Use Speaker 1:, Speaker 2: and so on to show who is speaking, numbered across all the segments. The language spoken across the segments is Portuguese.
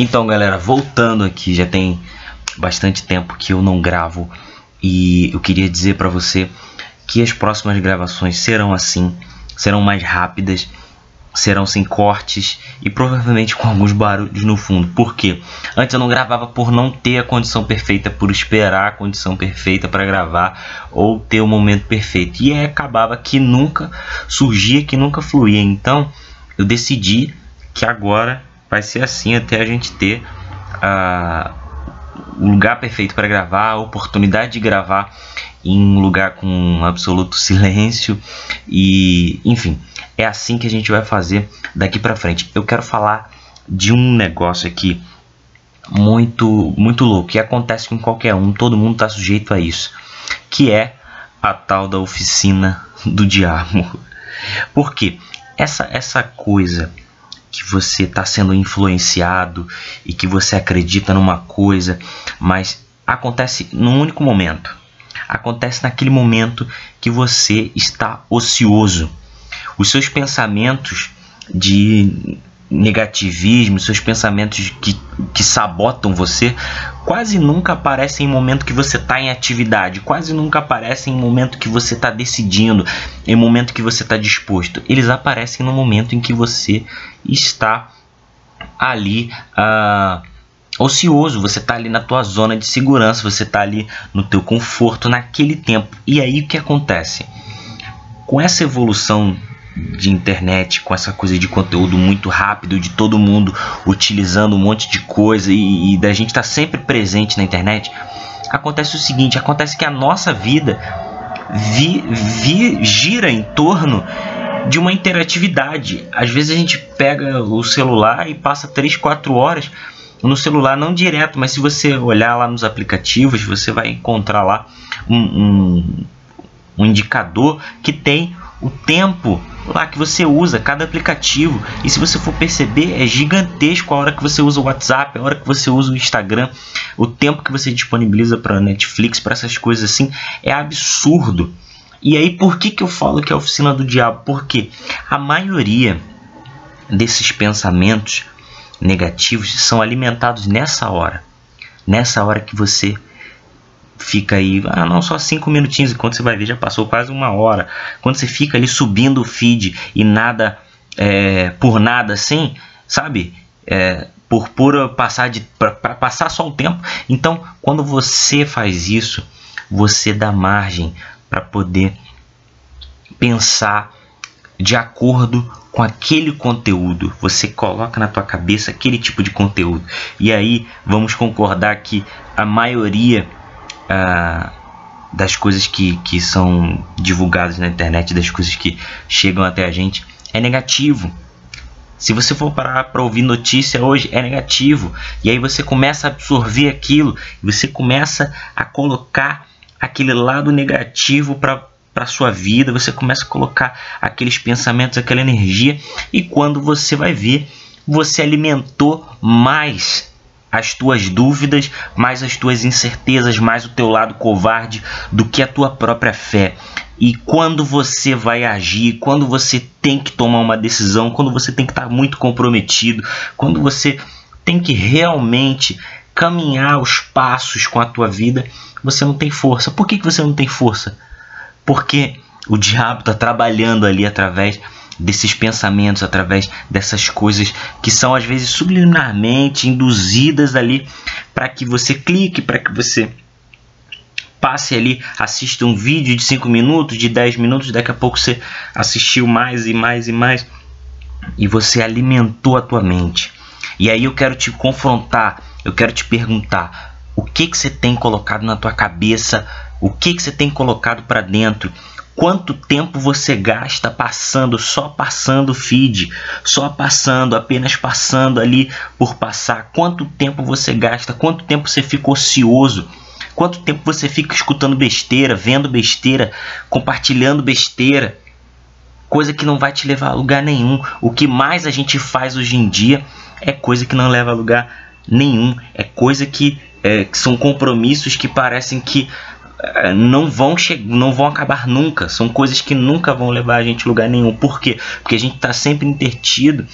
Speaker 1: Então, galera, voltando aqui, já tem bastante tempo que eu não gravo e eu queria dizer para você que as próximas gravações serão assim, serão mais rápidas, serão sem cortes e provavelmente com alguns barulhos no fundo. Por quê? Antes eu não gravava por não ter a condição perfeita, por esperar a condição perfeita para gravar ou ter o momento perfeito. E aí acabava que nunca surgia, que nunca fluía. Então eu decidi que agora vai ser assim até a gente ter uh, o lugar perfeito para gravar, a oportunidade de gravar em um lugar com absoluto silêncio. E enfim é assim que a gente vai fazer daqui para frente. Eu quero falar de um negócio aqui muito muito louco que acontece com qualquer um todo mundo está sujeito a isso que é a tal da oficina do diabo. Porque essa essa coisa que você está sendo influenciado e que você acredita numa coisa, mas acontece num único momento. Acontece naquele momento que você está ocioso. Os seus pensamentos de negativismo, seus pensamentos que, que sabotam você, quase nunca aparecem em momento que você está em atividade, quase nunca aparecem em momento que você está decidindo, em momento que você está disposto. Eles aparecem no momento em que você está ali uh, ocioso, você está ali na tua zona de segurança, você está ali no teu conforto naquele tempo. E aí o que acontece? Com essa evolução de internet, com essa coisa de conteúdo muito rápido, de todo mundo utilizando um monte de coisa e, e da gente estar tá sempre presente na internet, acontece o seguinte: acontece que a nossa vida vi, vi, gira em torno de uma interatividade. Às vezes a gente pega o celular e passa 3, 4 horas no celular, não direto, mas se você olhar lá nos aplicativos, você vai encontrar lá um, um, um indicador que tem o tempo lá que você usa, cada aplicativo. E se você for perceber, é gigantesco a hora que você usa o WhatsApp, a hora que você usa o Instagram, o tempo que você disponibiliza para Netflix, para essas coisas assim, é absurdo. E aí, por que, que eu falo que é a oficina do diabo? Porque a maioria desses pensamentos negativos são alimentados nessa hora. Nessa hora que você fica aí, ah, não, só cinco minutinhos, enquanto você vai ver já passou quase uma hora. Quando você fica ali subindo o feed e nada, é, por nada assim, sabe? É, por pura passar de para passar só o tempo. Então, quando você faz isso, você dá margem para poder pensar de acordo com aquele conteúdo. Você coloca na tua cabeça aquele tipo de conteúdo. E aí vamos concordar que a maioria ah, das coisas que, que são divulgadas na internet, das coisas que chegam até a gente, é negativo. Se você for parar para ouvir notícia hoje, é negativo. E aí você começa a absorver aquilo, você começa a colocar aquele lado negativo para para sua vida, você começa a colocar aqueles pensamentos, aquela energia, e quando você vai ver, você alimentou mais as tuas dúvidas, mais as tuas incertezas, mais o teu lado covarde do que a tua própria fé. E quando você vai agir, quando você tem que tomar uma decisão, quando você tem que estar muito comprometido, quando você tem que realmente caminhar os passos com a tua vida, você não tem força. Por que, que você não tem força? Porque o diabo está trabalhando ali através desses pensamentos, através dessas coisas que são às vezes subliminarmente induzidas ali para que você clique, para que você passe ali, assista um vídeo de 5 minutos, de 10 minutos, daqui a pouco você assistiu mais e mais e mais e você alimentou a tua mente. E aí eu quero te confrontar, eu quero te perguntar, o que que você tem colocado na tua cabeça? O que que você tem colocado para dentro? Quanto tempo você gasta passando, só passando feed, só passando, apenas passando ali por passar? Quanto tempo você gasta? Quanto tempo você fica ocioso? Quanto tempo você fica escutando besteira, vendo besteira, compartilhando besteira? Coisa que não vai te levar a lugar nenhum. O que mais a gente faz hoje em dia é coisa que não leva a lugar nenhum. É coisa que, é, que são compromissos que parecem que não vão não vão acabar nunca. São coisas que nunca vão levar a gente a lugar nenhum. Por quê? Porque a gente está sempre intertido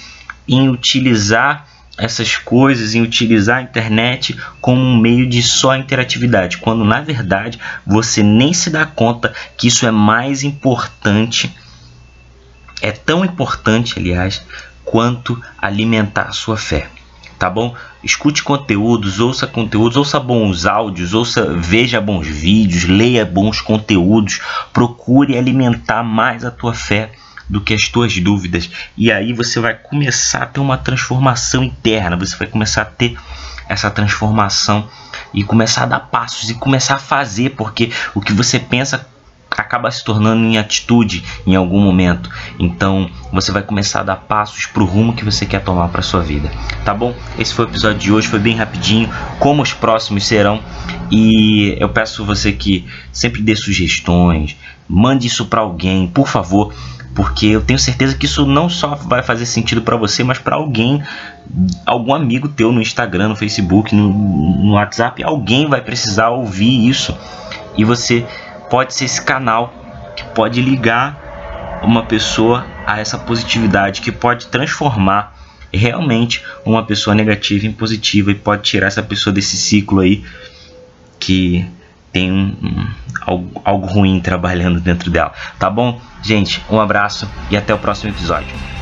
Speaker 1: em utilizar essas coisas, em utilizar a internet como um meio de só interatividade, quando na verdade você nem se dá conta que isso é mais importante, é tão importante, aliás, quanto alimentar a sua fé. Tá bom? Escute conteúdos, ouça conteúdos, ouça bons áudios, ouça, veja bons vídeos, leia bons conteúdos, procure alimentar mais a tua fé do que as tuas dúvidas. E aí você vai começar a ter uma transformação interna, você vai começar a ter essa transformação e começar a dar passos e começar a fazer, porque o que você pensa acaba se tornando em atitude em algum momento. Então você vai começar a dar passos para o rumo que você quer tomar para sua vida. Tá bom? Esse foi o episódio de hoje, foi bem rapidinho, como os próximos serão. E eu peço você que sempre dê sugestões, mande isso para alguém, por favor porque eu tenho certeza que isso não só vai fazer sentido para você, mas para alguém, algum amigo teu no Instagram, no Facebook, no, no, WhatsApp, alguém vai precisar ouvir isso e você pode ser esse canal que pode ligar uma pessoa a essa positividade, que pode transformar realmente uma pessoa negativa em positiva e pode tirar essa pessoa desse ciclo aí que tem um, um, algo, algo ruim trabalhando dentro dela. Tá bom? Gente, um abraço e até o próximo episódio.